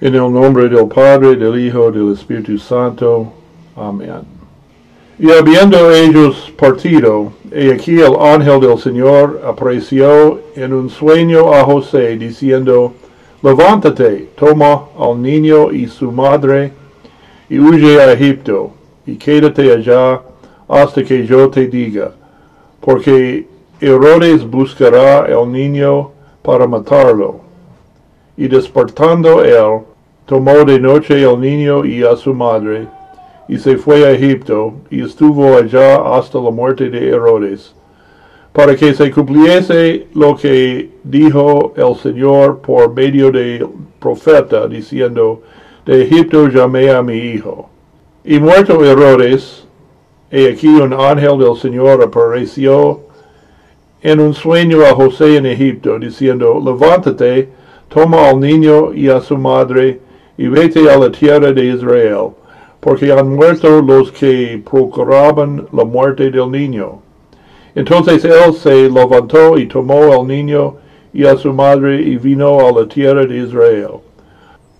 En el nombre del Padre, del Hijo, del Espíritu Santo. Amén. Y habiendo ellos partido, he aquí el ángel del Señor apareció en un sueño a José, diciendo, Levántate, toma al niño y su madre, y huye a Egipto, y quédate allá hasta que yo te diga, porque Herodes buscará el niño para matarlo. Y despertando él, tomó de noche el niño y a su madre, y se fue a Egipto, y estuvo allá hasta la muerte de Herodes, para que se cumpliese lo que dijo el Señor por medio del profeta, diciendo, de Egipto llamé a mi hijo. Y muerto Herodes, he aquí un ángel del Señor apareció en un sueño a José en Egipto, diciendo, levántate, toma al niño y a su madre, y vete a la tierra de Israel, porque han muerto los que procuraban la muerte del niño. Entonces él se levantó y tomó al niño y a su madre y vino a la tierra de Israel.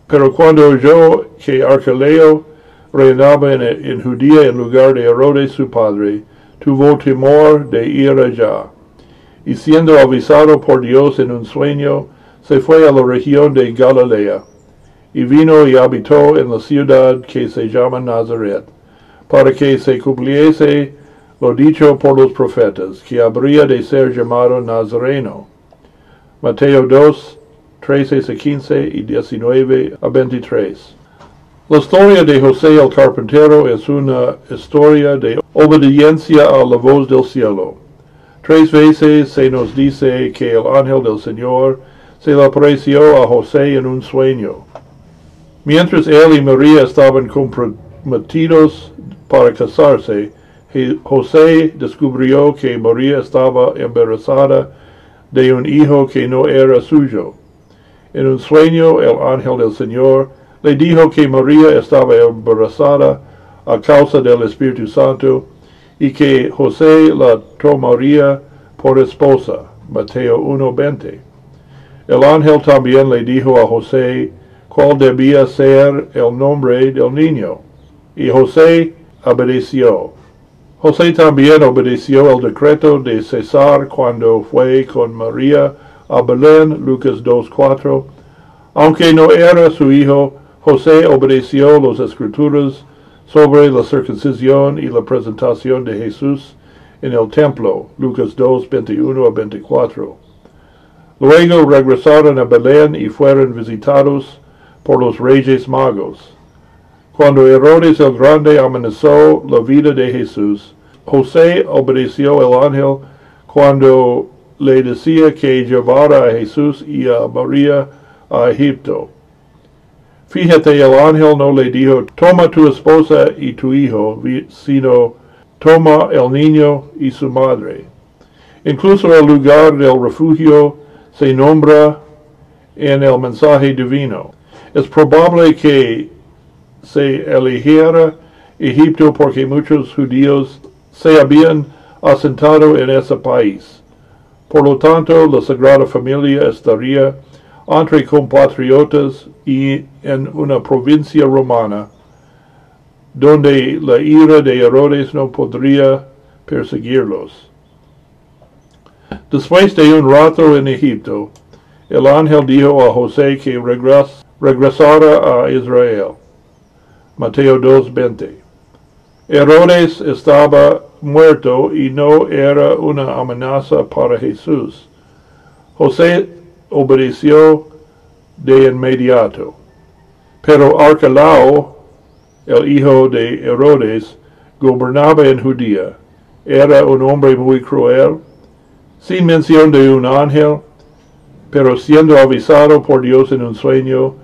Pero cuando oyó que Arqueleo reinaba en, en Judía en lugar de Herodes su padre, tuvo temor de ir allá. Y siendo avisado por Dios en un sueño, se fue a la región de Galilea y vino y habitó en la ciudad que se llama Nazaret, para que se cumpliese lo dicho por los profetas, que habría de ser llamado Nazareno. Mateo 2, 13 a 15 y 19 a 23. La historia de José el carpintero es una historia de obediencia a la voz del cielo. Tres veces se nos dice que el ángel del Señor se le apareció a José en un sueño. Mientras él y María estaban comprometidos para casarse, José descubrió que María estaba embarazada de un hijo que no era suyo. En un sueño, el ángel del Señor le dijo que María estaba embarazada a causa del Espíritu Santo y que José la tomaría por esposa. Mateo 1.20. El ángel también le dijo a José cuál debía ser el nombre del niño. Y José obedeció. José también obedeció el decreto de César cuando fue con María a Belén, Lucas 2.4. Aunque no era su hijo, José obedeció las escrituras sobre la circuncisión y la presentación de Jesús en el templo, Lucas 2, 21 a 24. Luego regresaron a Belén y fueron visitados por los reyes magos. Cuando Herodes el Grande amenazó la vida de Jesús, José obedeció al ángel cuando le decía que llevara a Jesús y a María a Egipto. Fíjate, el ángel no le dijo, toma tu esposa y tu hijo, sino toma el niño y su madre. Incluso el lugar del refugio se nombra en el mensaje divino. Es probable que se eligiera Egipto porque muchos judíos se habían asentado en ese país. Por lo tanto, la Sagrada Familia estaría entre compatriotas y en una provincia romana, donde la ira de Herodes no podría perseguirlos. Después de un rato en Egipto, el ángel dijo a José que regres, regresara a Israel. Mateo 2.20. Herodes estaba muerto y no era una amenaza para Jesús. José obedeció de inmediato. Pero Arquelao, el hijo de Herodes, gobernaba en Judía. Era un hombre muy cruel, sin mención de un ángel, pero siendo avisado por Dios en un sueño,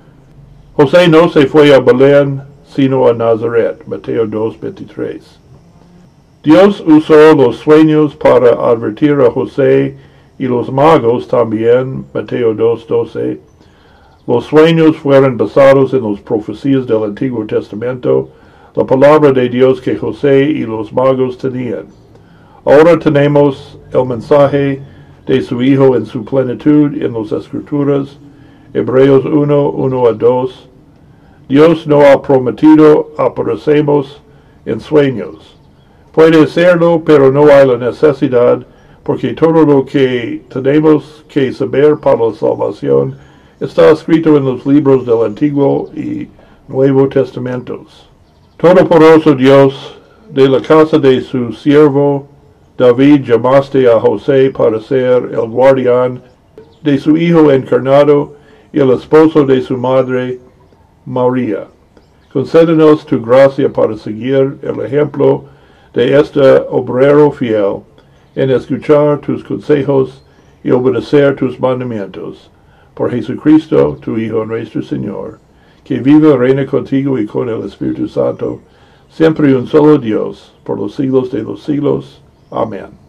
José no se fue a Belén, sino a Nazaret. Mateo 2.23. Dios usó los sueños para advertir a José y los magos también. Mateo 2.12. Los sueños fueron basados en las profecías del Antiguo Testamento, la palabra de Dios que José y los magos tenían. Ahora tenemos el mensaje de su Hijo en su plenitud en las Escrituras, Hebreos 1, 1 a 2, Dios no ha prometido aparecemos en sueños. Puede serlo, pero no hay la necesidad, porque todo lo que tenemos que saber para la salvación está escrito en los libros del Antiguo y Nuevo Testamentos. Todopoderoso Dios, de la casa de su siervo David llamaste a José para ser el guardián de su hijo encarnado y el esposo de su madre María. Concédenos tu gracia para seguir el ejemplo de este obrero fiel en escuchar tus consejos y obedecer tus mandamientos. Por Jesucristo, tu Hijo nuestro Señor, que vive y reina contigo y con el Espíritu Santo, siempre un solo Dios, por los siglos de los siglos. Amen.